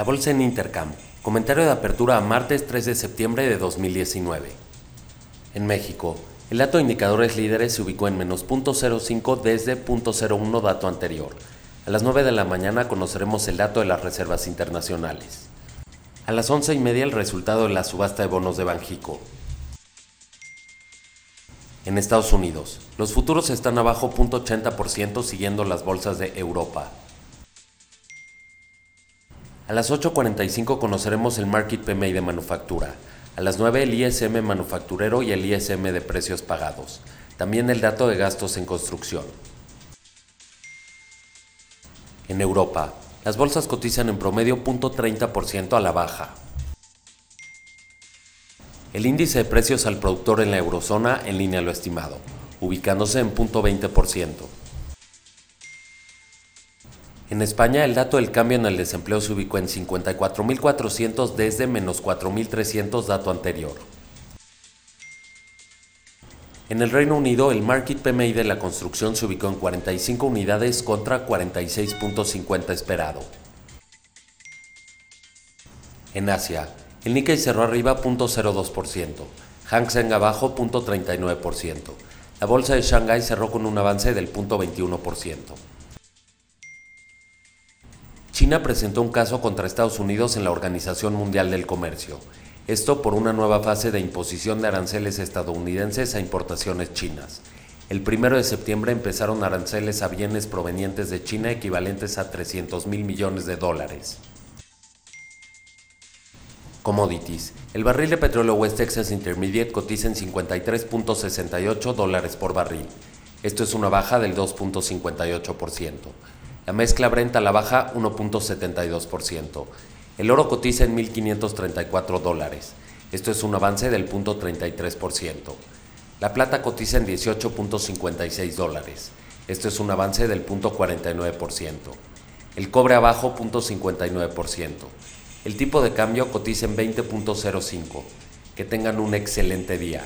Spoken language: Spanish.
La bolsa en Intercam. Comentario de apertura a martes 3 de septiembre de 2019. En México, el dato de indicadores líderes se ubicó en menos 0.05 desde 0.01 dato anterior. A las 9 de la mañana conoceremos el dato de las reservas internacionales. A las 11 y media el resultado de la subasta de bonos de Banjico. En Estados Unidos, los futuros están abajo 0.80% siguiendo las bolsas de Europa. A las 8.45 conoceremos el Market PMI de manufactura. A las 9 el ISM manufacturero y el ISM de precios pagados. También el dato de gastos en construcción. En Europa, las bolsas cotizan en promedio 0.30% a la baja. El índice de precios al productor en la eurozona en línea a lo estimado, ubicándose en 0.20%. En España, el dato del cambio en el desempleo se ubicó en 54.400 desde menos 4.300 dato anterior. En el Reino Unido, el Market PMI de la construcción se ubicó en 45 unidades contra 46.50 esperado. En Asia, el Nikkei cerró arriba 0.02%, Hang Seng abajo 0.39%. La bolsa de Shanghai cerró con un avance del 0.21%. China presentó un caso contra Estados Unidos en la Organización Mundial del Comercio, esto por una nueva fase de imposición de aranceles estadounidenses a importaciones chinas. El 1 de septiembre empezaron aranceles a bienes provenientes de China equivalentes a 300 mil millones de dólares. Commodities. El barril de petróleo West Texas Intermediate cotiza en 53.68 dólares por barril. Esto es una baja del 2.58%. La mezcla Brent a la baja 1.72%. El oro cotiza en 1.534 dólares. Esto es un avance del 0.33%. La plata cotiza en 18.56 dólares. Esto es un avance del 0.49%. El cobre abajo 0.59%. El tipo de cambio cotiza en 20.05. Que tengan un excelente día.